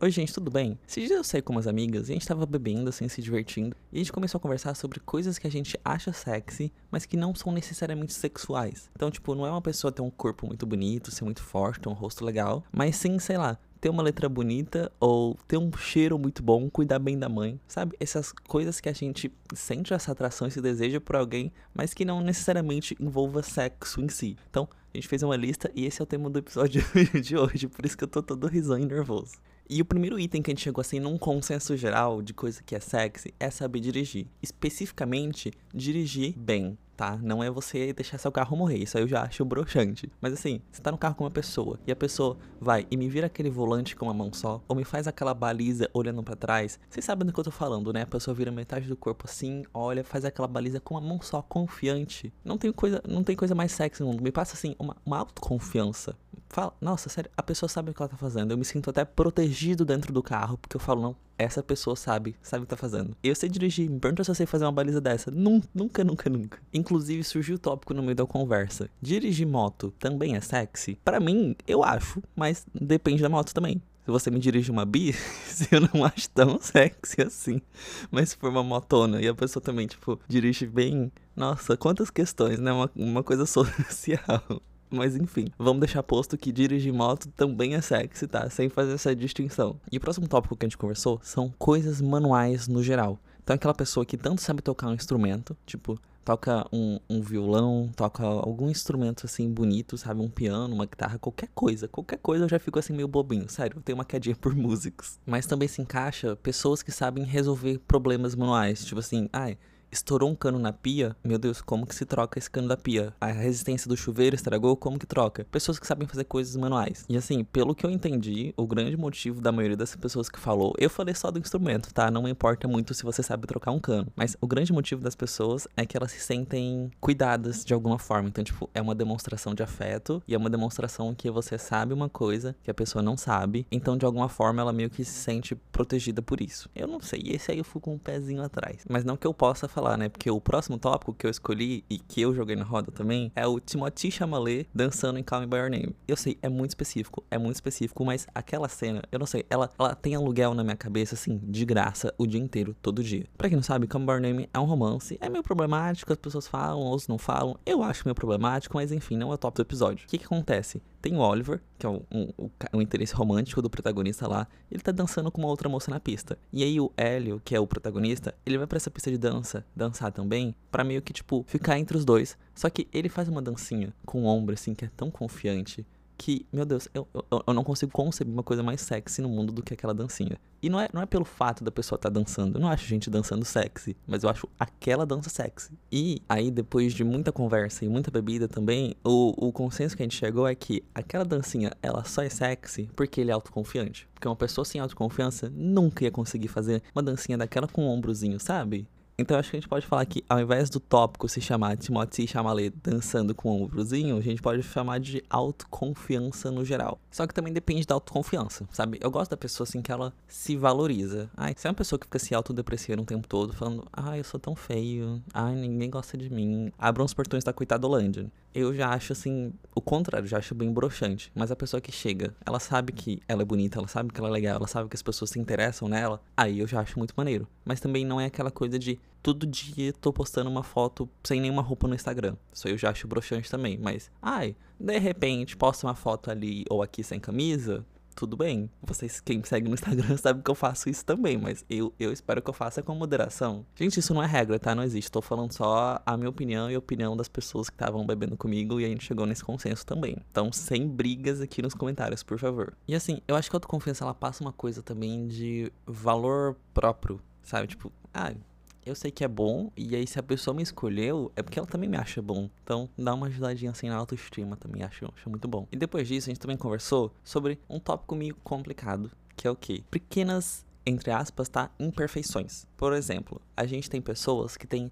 Oi, gente, tudo bem? Esses dias eu saí com umas amigas e a gente tava bebendo, assim, se divertindo. E a gente começou a conversar sobre coisas que a gente acha sexy, mas que não são necessariamente sexuais. Então, tipo, não é uma pessoa ter um corpo muito bonito, ser muito forte, ter um rosto legal, mas sim, sei lá, ter uma letra bonita ou ter um cheiro muito bom, cuidar bem da mãe, sabe? Essas coisas que a gente sente essa atração, esse desejo por alguém, mas que não necessariamente envolva sexo em si. Então, a gente fez uma lista e esse é o tema do episódio de hoje, por isso que eu tô todo risonho e nervoso. E o primeiro item que a gente chegou assim num consenso geral de coisa que é sexy é saber dirigir. Especificamente, dirigir bem, tá? Não é você deixar seu carro morrer, isso aí eu já acho broxante. Mas assim, você tá no carro com uma pessoa e a pessoa vai e me vira aquele volante com uma mão só, ou me faz aquela baliza olhando para trás. Vocês sabem do que eu tô falando, né? A pessoa vira metade do corpo assim, olha, faz aquela baliza com uma mão só, confiante. Não tem coisa, não tem coisa mais sexy no mundo. Me passa assim uma, uma autoconfiança fala, nossa, sério, a pessoa sabe o que ela tá fazendo. Eu me sinto até protegido dentro do carro, porque eu falo, não, essa pessoa sabe, sabe o que tá fazendo. Eu sei dirigir, me pergunta se eu sei fazer uma baliza dessa. Nunca, nunca, nunca. Inclusive, surgiu o tópico no meio da conversa. Dirigir moto também é sexy? Para mim, eu acho, mas depende da moto também. Se você me dirige uma bis, eu não acho tão sexy assim. Mas se for uma motona e a pessoa também, tipo, dirige bem. Nossa, quantas questões, né? Uma, uma coisa social. Mas enfim, vamos deixar posto que dirigir moto também é sexy, tá? Sem fazer essa distinção. E o próximo tópico que a gente conversou são coisas manuais no geral. Então, aquela pessoa que tanto sabe tocar um instrumento, tipo, toca um, um, violão, toca algum instrumento assim bonito, sabe? Um piano, uma guitarra, qualquer coisa. Qualquer coisa eu já fico assim meio bobinho, sério. Eu tenho uma quedinha por músicos. Mas também se encaixa pessoas que sabem resolver problemas manuais. Tipo assim, ai. Ah, estourou um cano na pia, meu Deus, como que se troca esse cano da pia? A resistência do chuveiro estragou, como que troca? Pessoas que sabem fazer coisas manuais. E assim, pelo que eu entendi, o grande motivo da maioria das pessoas que falou, eu falei só do instrumento, tá? Não importa muito se você sabe trocar um cano. Mas o grande motivo das pessoas é que elas se sentem cuidadas de alguma forma. Então, tipo, é uma demonstração de afeto e é uma demonstração que você sabe uma coisa que a pessoa não sabe. Então, de alguma forma, ela meio que se sente protegida por isso. Eu não sei, esse aí eu fui com um pezinho atrás. Mas não que eu possa falar, né? Porque o próximo tópico que eu escolhi e que eu joguei na roda também é o Timothy Chalamet dançando em Call Me By Your Name. Eu sei, é muito específico, é muito específico, mas aquela cena, eu não sei, ela, ela tem aluguel na minha cabeça, assim, de graça, o dia inteiro, todo dia. Pra quem não sabe, Call Me By Your Name é um romance, é meio problemático, as pessoas falam, outros não falam. Eu acho meio problemático, mas enfim, não é o top do episódio. O que que acontece? Tem o Oliver, que é o, um, o, o, interesse romântico do protagonista lá. Ele tá dançando com uma outra moça na pista. E aí o Hélio, que é o protagonista, ele vai para essa pista de dança, dançar também, para meio que, tipo, ficar entre os dois. Só que ele faz uma dancinha com o ombro, assim, que é tão confiante que, meu Deus, eu, eu, eu, não consigo conceber uma coisa mais sexy no mundo do que aquela dancinha. E não é, não é pelo fato da pessoa estar tá dançando, eu não acho gente dançando sexy, mas eu acho aquela dança sexy. E aí, depois de muita conversa e muita bebida também, o, o consenso que a gente chegou é que aquela dancinha, ela só é sexy porque ele é autoconfiante. Porque uma pessoa sem autoconfiança nunca ia conseguir fazer uma dancinha daquela com um ombrozinho, sabe? Então acho que a gente pode falar que ao invés do tópico se chamar Timothy Chalamet dançando com o ombrozinho, a gente pode chamar de autoconfiança no geral. Só que também depende da autoconfiança, sabe? Eu gosto da pessoa assim que ela se valoriza. Ai, se é uma pessoa que fica se autodepreciando o tempo todo, falando, ai, eu sou tão feio, ai, ninguém gosta de mim, abram os portões da coitadolândia. Eu já acho assim, o contrário, já acho bem broxante. Mas a pessoa que chega, ela sabe que ela é bonita, ela sabe que ela é legal, ela sabe que as pessoas se interessam nela, aí eu já acho muito maneiro. Mas também não é aquela coisa de todo dia tô postando uma foto sem nenhuma roupa no Instagram. Isso eu já acho broxante também. Mas, ai, de repente posta uma foto ali ou aqui sem camisa, tudo bem. Vocês, quem me segue no Instagram, sabe que eu faço isso também, mas eu, eu espero que eu faça com moderação. Gente, isso não é regra, tá? Não existe. Tô falando só a minha opinião e a opinião das pessoas que estavam bebendo comigo e a gente chegou nesse consenso também. Então, sem brigas aqui nos comentários, por favor. E assim, eu acho que a autoconfiança ela passa uma coisa também de valor próprio, sabe? Tipo, ah, eu sei que é bom, e aí se a pessoa me escolheu, é porque ela também me acha bom. Então, dá uma ajudadinha assim na autoestima também, acho, acho muito bom. E depois disso, a gente também conversou sobre um tópico meio complicado, que é o quê? Pequenas, entre aspas, tá? Imperfeições. Por exemplo, a gente tem pessoas que têm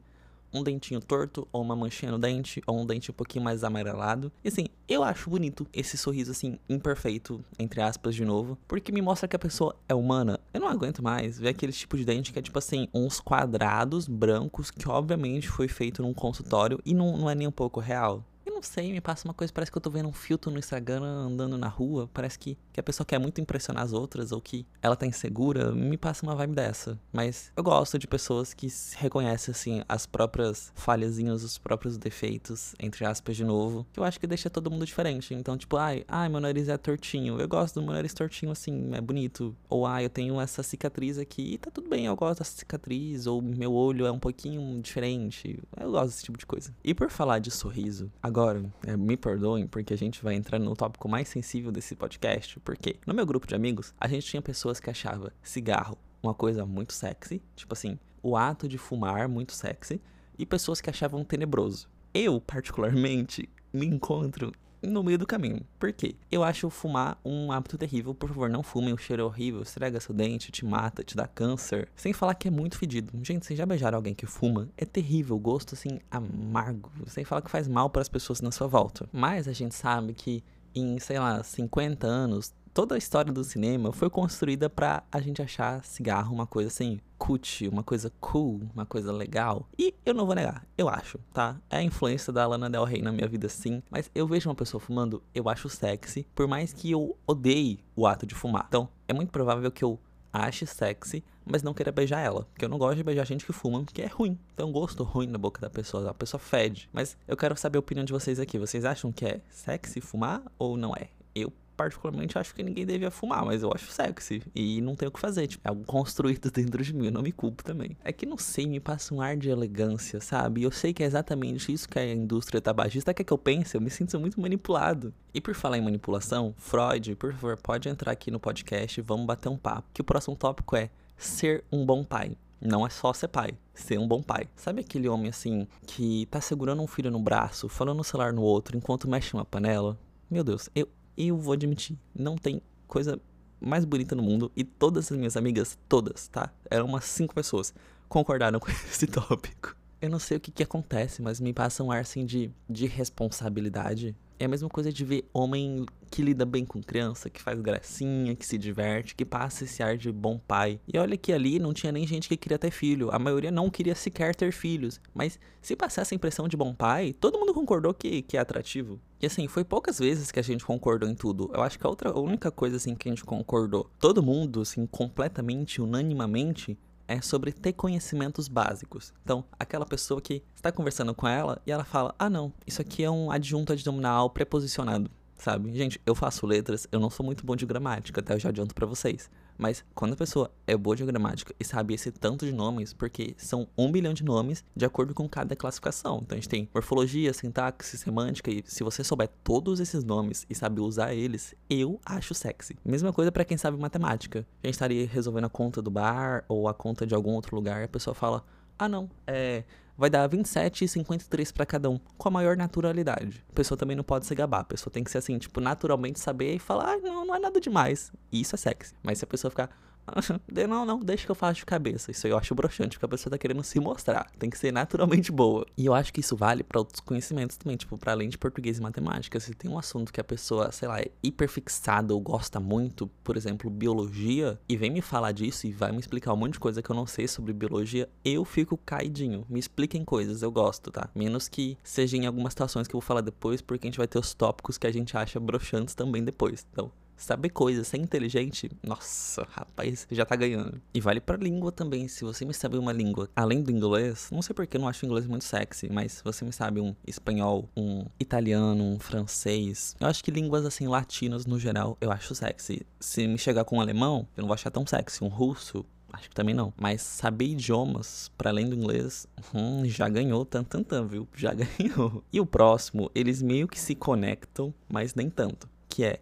um dentinho torto, ou uma manchinha no dente, ou um dente um pouquinho mais amarelado. E assim, eu acho bonito esse sorriso assim, imperfeito, entre aspas, de novo, porque me mostra que a pessoa é humana. Eu não aguento mais ver aquele tipo de dente que é tipo assim, uns quadrados brancos que obviamente foi feito num consultório e não, não é nem um pouco real não sei, me passa uma coisa, parece que eu tô vendo um filtro no Instagram andando na rua, parece que, que a pessoa quer muito impressionar as outras ou que ela tá insegura, me passa uma vibe dessa. Mas eu gosto de pessoas que reconhecem, assim, as próprias falhazinhas, os próprios defeitos, entre aspas, de novo, que eu acho que deixa todo mundo diferente. Então, tipo, ai, ai, meu nariz é tortinho, eu gosto do meu nariz tortinho assim, é bonito. Ou, ai, eu tenho essa cicatriz aqui, e tá tudo bem, eu gosto dessa cicatriz, ou meu olho é um pouquinho diferente, eu gosto desse tipo de coisa. E por falar de sorriso, agora, é, me perdoem, porque a gente vai entrar no tópico mais sensível desse podcast, porque no meu grupo de amigos, a gente tinha pessoas que achavam cigarro uma coisa muito sexy, tipo assim, o ato de fumar muito sexy, e pessoas que achavam tenebroso. Eu, particularmente, me encontro no meio do caminho. Por quê? Eu acho fumar um hábito terrível. Por favor, não fumem, o cheiro é horrível, estraga seu dente, te mata, te dá câncer. Sem falar que é muito fedido. Gente, vocês já beijaram alguém que fuma? É terrível, gosto assim, amargo. Sem falar que faz mal para as pessoas na sua volta. Mas a gente sabe que em, sei lá, 50 anos, toda a história do cinema foi construída para a gente achar cigarro uma coisa assim, cut, uma coisa cool, uma coisa legal. E eu não vou negar, eu acho, tá? É a influência da Lana Del Rey na minha vida sim, mas eu vejo uma pessoa fumando, eu acho sexy, por mais que eu odeie o ato de fumar. Então, é muito provável que eu ache sexy, mas não queira beijar ela. Porque eu não gosto de beijar gente que fuma, porque é ruim. Tem um gosto ruim na boca da pessoa, a pessoa fede. Mas eu quero saber a opinião de vocês aqui. Vocês acham que é sexy fumar ou não é? Eu particularmente acho que ninguém devia fumar, mas eu acho sexy. E não tem o que fazer, tipo, é algo construído dentro de mim, eu não me culpo também. É que não sei, me passa um ar de elegância, sabe? Eu sei que é exatamente isso que a indústria tabagista quer que eu pense, eu me sinto muito manipulado. E por falar em manipulação, Freud, por favor, pode entrar aqui no podcast vamos bater um papo. Que o próximo tópico é ser um bom pai. Não é só ser pai, ser um bom pai. Sabe aquele homem assim que tá segurando um filho no braço, falando no celular no outro enquanto mexe uma panela? Meu Deus, eu, eu vou admitir, não tem coisa mais bonita no mundo e todas as minhas amigas, todas, tá? Eram umas cinco pessoas, concordaram com esse tópico. Eu não sei o que, que acontece, mas me passa um ar assim de, de responsabilidade é a mesma coisa de ver homem que lida bem com criança, que faz gracinha, que se diverte, que passa esse ar de bom pai. E olha que ali não tinha nem gente que queria ter filho. A maioria não queria sequer ter filhos. Mas se passar essa impressão de bom pai, todo mundo concordou que, que é atrativo. E assim, foi poucas vezes que a gente concordou em tudo. Eu acho que a outra a única coisa assim que a gente concordou, todo mundo assim completamente, unanimamente, é sobre ter conhecimentos básicos. Então, aquela pessoa que está conversando com ela e ela fala: "Ah, não, isso aqui é um adjunto adnominal preposicionado", sabe? Gente, eu faço letras, eu não sou muito bom de gramática, até eu já adianto para vocês. Mas quando a pessoa é boa de gramática e sabe esse tanto de nomes, porque são um bilhão de nomes de acordo com cada classificação. Então a gente tem morfologia, sintaxe, semântica, e se você souber todos esses nomes e sabe usar eles, eu acho sexy. Mesma coisa para quem sabe matemática. A gente estaria resolvendo a conta do bar ou a conta de algum outro lugar, a pessoa fala: ah, não, é vai dar 27 e 53 para cada um, com a maior naturalidade. A pessoa também não pode se gabar, a pessoa tem que ser assim, tipo, naturalmente saber e falar, ah, não, não é nada demais. Isso é sexy. Mas se a pessoa ficar, não, não, deixa que eu faço de cabeça. Isso aí eu acho broxante, porque a pessoa tá querendo se mostrar. Tem que ser naturalmente boa. E eu acho que isso vale para outros conhecimentos também, tipo, para além de português e matemática. Se tem um assunto que a pessoa, sei lá, é hiperfixada ou gosta muito, por exemplo, biologia, e vem me falar disso e vai me explicar um monte de coisa que eu não sei sobre biologia, eu fico caidinho. Me expliquem coisas, eu gosto, tá? Menos que seja em algumas situações que eu vou falar depois, porque a gente vai ter os tópicos que a gente acha broxantes também depois. Então, saber coisas, ser inteligente, nossa, rapaz, já tá ganhando. E vale pra língua também, se você me sabe uma língua além do inglês, não sei porque eu não acho inglês muito sexy, mas se você me sabe um espanhol, um italiano, um francês, eu acho que línguas assim latinas no geral, eu acho sexy. Se me chegar com um alemão, eu não vou achar tão sexy, um russo, Acho que também não. Mas saber idiomas, para além do inglês, hum, já ganhou tan, tan, tan, viu? Já ganhou. E o próximo, eles meio que se conectam, mas nem tanto. Que é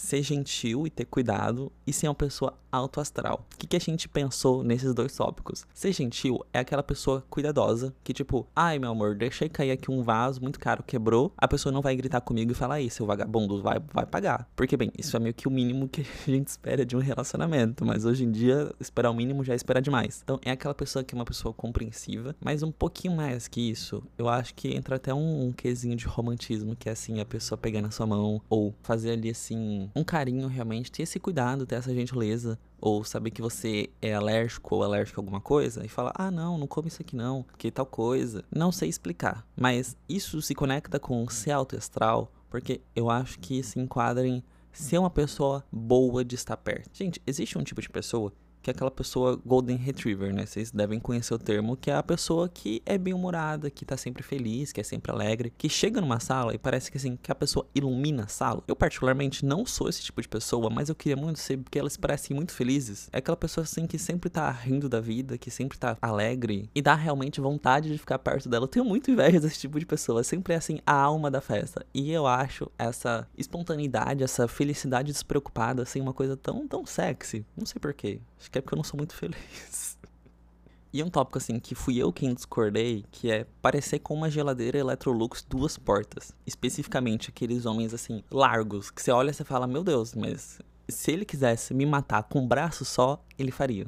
ser gentil e ter cuidado e ser uma pessoa alto astral. O que, que a gente pensou nesses dois tópicos? Ser gentil é aquela pessoa cuidadosa que, tipo, ai meu amor, deixei cair aqui um vaso muito caro, quebrou. A pessoa não vai gritar comigo e falar, aí, seu vagabundo, vai, vai pagar. Porque, bem, isso é meio que o mínimo que a gente espera de um relacionamento. Mas hoje em dia, esperar o mínimo já é esperar demais. Então, é aquela pessoa que é uma pessoa compreensiva, mas um pouquinho mais que isso, eu acho que entra até um, um quesinho de romantismo, que é assim, a pessoa pegar na sua mão ou fazer ali assim um, carinho realmente, ter esse cuidado, ter essa gentileza, ou saber que você é alérgico ou alérgico a alguma coisa e falar: "Ah, não, não come isso aqui não, que tal coisa". Não sei explicar, mas isso se conecta com ser alto astral, porque eu acho que se enquadra em ser uma pessoa boa de estar perto. Gente, existe um tipo de pessoa que é aquela pessoa Golden Retriever, né? Vocês devem conhecer o termo, que é a pessoa que é bem-humorada, que tá sempre feliz, que é sempre alegre, que chega numa sala e parece que assim, que a pessoa ilumina a sala. Eu particularmente não sou esse tipo de pessoa, mas eu queria muito ser porque elas parecem muito felizes. É aquela pessoa assim que sempre tá rindo da vida, que sempre tá alegre e dá realmente vontade de ficar perto dela. Eu tenho muito inveja desse tipo de pessoa, sempre é assim a alma da festa. E eu acho essa espontaneidade, essa felicidade despreocupada assim uma coisa tão tão sexy. Não sei porquê. Acho que é porque eu não sou muito feliz. E um tópico assim que fui eu quem discordei, que é parecer com uma geladeira Electrolux duas portas. Especificamente aqueles homens assim, largos, que você olha e você fala, meu Deus, mas se ele quisesse me matar com um braço só, ele faria.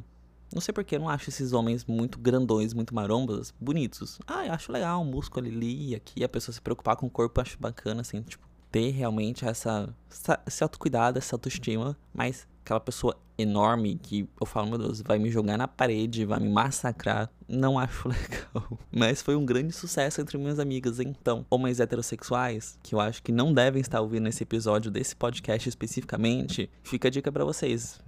Não sei porque eu não acho esses homens muito grandões, muito marombas, bonitos. Ah, eu acho legal, um músculo ali e aqui, a pessoa se preocupar com o corpo, eu acho bacana, assim, tipo, ter realmente essa, essa esse autocuidado, essa autoestima, mas aquela pessoa enorme que eu falo, meu Deus, vai me jogar na parede, vai me massacrar. Não acho legal. Mas foi um grande sucesso entre minhas amigas. Então, homens heterossexuais, que eu acho que não devem estar ouvindo esse episódio desse podcast especificamente, fica a dica para vocês.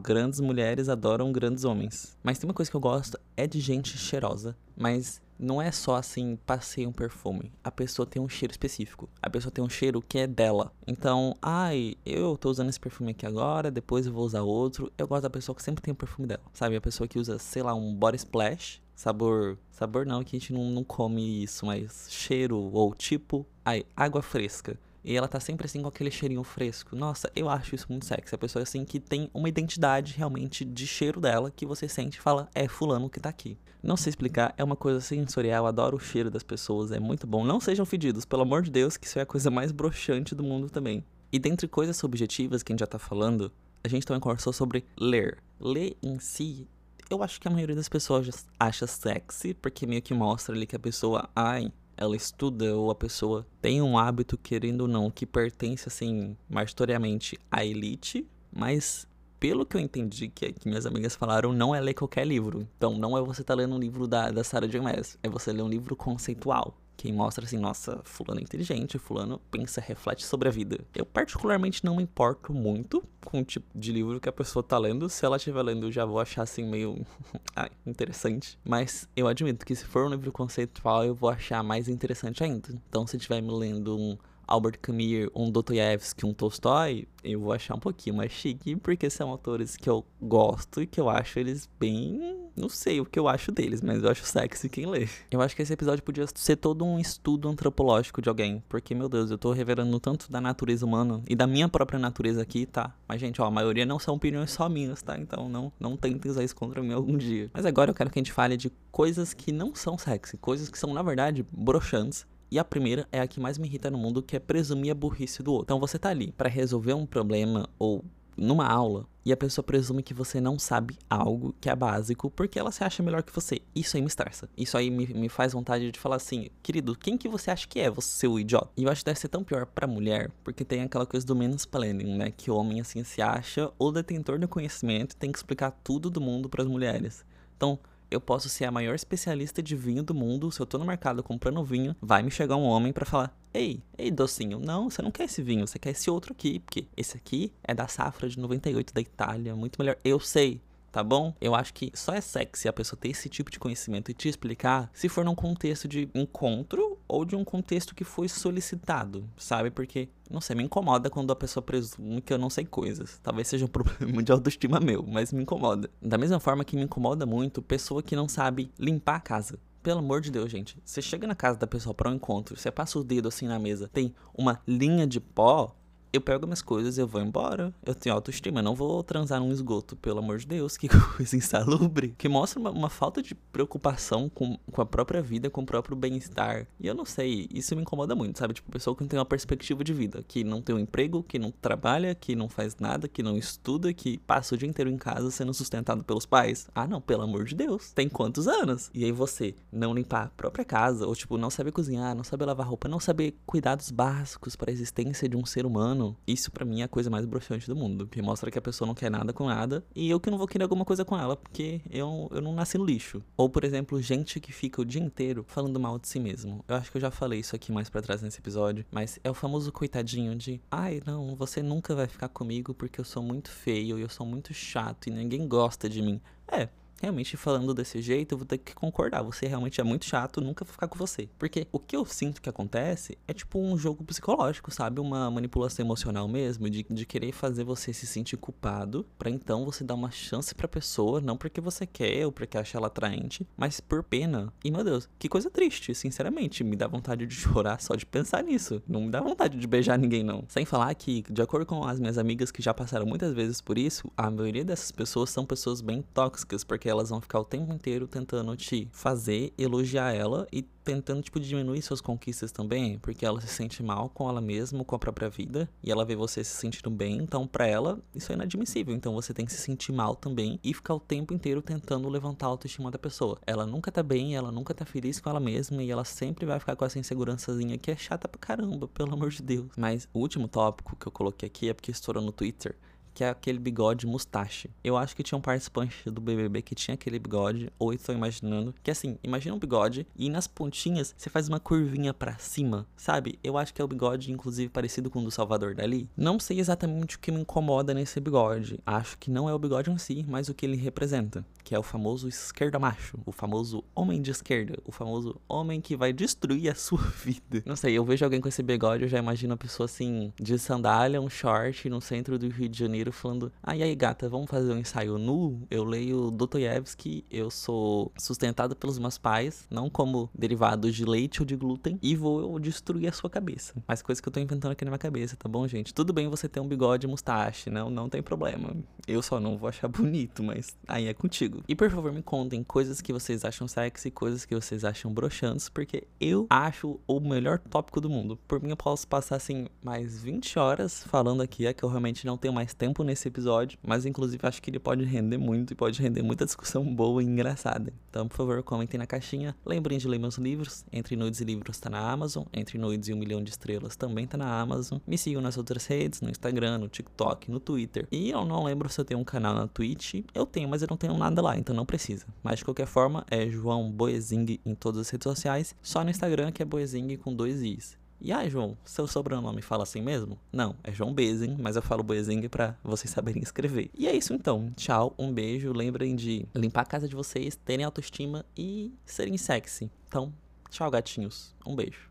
Grandes mulheres adoram grandes homens. Mas tem uma coisa que eu gosto, é de gente cheirosa. Mas não é só assim, passei um perfume. A pessoa tem um cheiro específico. A pessoa tem um cheiro que é dela. Então, ai, eu tô usando esse perfume aqui agora, depois eu vou usar outro. Eu gosto da pessoa que sempre tem o perfume dela. Sabe? A pessoa que usa, sei lá, um body splash. Sabor. Sabor não, que a gente não, não come isso, mas cheiro ou tipo. Ai, água fresca. E ela tá sempre assim com aquele cheirinho fresco. Nossa, eu acho isso muito sexy. A pessoa assim que tem uma identidade realmente de cheiro dela que você sente e fala, é fulano que tá aqui. Não sei explicar, é uma coisa sensorial, adoro o cheiro das pessoas, é muito bom. Não sejam fedidos, pelo amor de Deus, que isso é a coisa mais broxante do mundo também. E dentre coisas subjetivas que a gente já tá falando, a gente também conversou sobre ler. Ler em si, eu acho que a maioria das pessoas acha sexy, porque meio que mostra ali que a pessoa, ai, ela estuda ou a pessoa tem um hábito, querendo ou não, que pertence, assim, majoritariamente à elite, mas pelo que eu entendi que, que, minhas amigas falaram, não é ler qualquer livro. Então, não é você estar tá lendo um livro da, da Sarah J. Maas, é você ler um livro conceitual que mostra assim, nossa, fulano é inteligente, fulano pensa, reflete sobre a vida. Eu particularmente não me importo muito com o tipo de livro que a pessoa tá lendo. Se ela estiver lendo, eu já vou achar assim meio ah, interessante. Mas eu admito que se for um livro conceitual, eu vou achar mais interessante ainda. Então, se estiver me lendo um Albert Camus, um Dostoiévski, um Tolstói, eu vou achar um pouquinho mais chique, porque são autores que eu gosto e que eu acho eles bem. Não sei o que eu acho deles, mas eu acho sexy quem lê. Eu acho que esse episódio podia ser todo um estudo antropológico de alguém, porque, meu Deus, eu tô revelando tanto da natureza humana e da minha própria natureza aqui, tá? Mas, gente, ó, a maioria não são opiniões só minhas, tá? Então não, não tentem usar isso contra mim algum dia. Mas agora eu quero que a gente fale de coisas que não são sexy, coisas que são, na verdade, broxantes e a primeira é a que mais me irrita no mundo, que é presumir a burrice do outro. Então você tá ali para resolver um problema ou numa aula e a pessoa presume que você não sabe algo que é básico porque ela se acha melhor que você. Isso aí me estressa. Isso aí me, me faz vontade de falar assim, querido, quem que você acha que é você, seu idiota? E eu acho que deve ser tão pior pra mulher, porque tem aquela coisa do menos planning, né? Que o homem assim se acha o detentor do conhecimento e tem que explicar tudo do mundo para as mulheres. Então, eu posso ser a maior especialista de vinho do mundo. Se eu tô no mercado comprando vinho, vai me chegar um homem para falar: Ei, ei, docinho, não, você não quer esse vinho, você quer esse outro aqui, porque esse aqui é da safra de 98 da Itália, muito melhor. Eu sei, tá bom? Eu acho que só é sexy a pessoa ter esse tipo de conhecimento e te explicar se for num contexto de encontro ou de um contexto que foi solicitado, sabe? Porque, não sei, me incomoda quando a pessoa presume que eu não sei coisas. Talvez seja um problema de autoestima meu, mas me incomoda. Da mesma forma que me incomoda muito pessoa que não sabe limpar a casa. Pelo amor de Deus, gente. Você chega na casa da pessoa para um encontro, você passa o dedo assim na mesa, tem uma linha de pó, eu pego minhas coisas eu vou embora. Eu tenho autoestima, eu não vou transar num esgoto, pelo amor de Deus, que coisa insalubre. Que mostra uma, uma falta de preocupação com, com a própria vida, com o próprio bem-estar. E eu não sei, isso me incomoda muito, sabe? Tipo, pessoa que não tem uma perspectiva de vida, que não tem um emprego, que não trabalha, que não faz nada, que não estuda, que passa o dia inteiro em casa sendo sustentado pelos pais. Ah, não, pelo amor de Deus. Tem quantos anos? E aí você não limpar a própria casa, ou tipo, não saber cozinhar, não saber lavar roupa, não saber cuidados básicos para a existência de um ser humano isso para mim é a coisa mais broxante do mundo. Que mostra que a pessoa não quer nada com nada e eu que não vou querer alguma coisa com ela, porque eu, eu não nasci no lixo. Ou, por exemplo, gente que fica o dia inteiro falando mal de si mesmo. Eu acho que eu já falei isso aqui mais para trás nesse episódio, mas é o famoso coitadinho de, ai, não, você nunca vai ficar comigo porque eu sou muito feio e eu sou muito chato e ninguém gosta de mim. É, realmente falando desse jeito, eu vou ter que concordar. Você realmente é muito chato, nunca vou ficar com você. Porque o que eu sinto que acontece é tipo um jogo psicológico, sabe? Uma manipulação emocional mesmo, de, de querer fazer você se sentir culpado, para então você dar uma chance pra pessoa, não porque você quer ou porque acha ela atraente, mas por pena. E meu Deus, que coisa triste, sinceramente. Me dá vontade de chorar só de pensar nisso. Não me dá vontade de beijar ninguém, não. Sem falar que, de acordo com as minhas amigas que já passaram muitas vezes por isso, a maioria dessas pessoas são pessoas bem tóxicas, porque elas vão ficar o tempo inteiro tentando te fazer elogiar ela e tentando, tipo, diminuir suas conquistas também, porque ela se sente mal com ela mesma, com a própria vida, e ela vê você se sentindo bem, então para ela isso é inadmissível. Então você tem que se sentir mal também e ficar o tempo inteiro tentando levantar a autoestima da pessoa. Ela nunca tá bem, ela nunca tá feliz com ela mesma e ela sempre vai ficar com essa insegurançazinha que é chata pra caramba, pelo amor de Deus. Mas o último tópico que eu coloquei aqui é porque estourou no Twitter que é aquele bigode mustache. Eu acho que tinha um participante do BBB que tinha aquele bigode, ou estou imaginando, que assim, imagina um bigode e nas pontinhas você faz uma curvinha para cima, sabe? Eu acho que é o bigode, inclusive, parecido com o do Salvador Dali. Não sei exatamente o que me incomoda nesse bigode. Acho que não é o bigode em si, mas o que ele representa, que é o famoso esquerda macho, o famoso homem de esquerda, o famoso homem que vai destruir a sua vida. Não sei, eu vejo alguém com esse bigode, eu já imagino a pessoa assim, de sandália, um short, no centro do Rio de Janeiro janeiro falando: e aí, gata, vamos fazer um ensaio nu? Eu leio Dostoiévski, eu sou sustentado pelos meus pais, não como derivado de leite ou de glúten, e vou destruir a sua cabeça. Mas coisa que eu tô inventando aqui na minha cabeça, tá bom, gente? Tudo bem você ter um bigode e mustache, não, não tem problema. Eu só não vou achar bonito, mas aí é contigo. E por favor, me contem coisas que vocês acham sexy, coisas que vocês acham broxantes, porque eu acho o melhor tópico do mundo. Por mim, eu posso passar assim mais 20 horas falando aqui, é que eu realmente não tenho mais tempo tempo nesse episódio, mas inclusive acho que ele pode render muito e pode render muita discussão boa e engraçada. Então, por favor, comentem na caixinha. Lembrem de ler meus livros. Entre Nudes e Livros tá na Amazon. Entre Nudes e Um Milhão de Estrelas também tá na Amazon. Me sigam nas outras redes, no Instagram, no TikTok, no Twitter. E eu não lembro se eu tenho um canal na Twitch. Eu tenho, mas eu não tenho nada lá, então não precisa. Mas de qualquer forma, é João Boezing em todas as redes sociais. Só no Instagram que é Boezing com dois Is. E ah, João, seu sobrenome fala assim mesmo? Não, é João Bezing, mas eu falo Bezing para vocês saberem escrever. E é isso então. Tchau, um beijo. Lembrem de limpar a casa de vocês, terem autoestima e serem sexy. Então, tchau, gatinhos. Um beijo.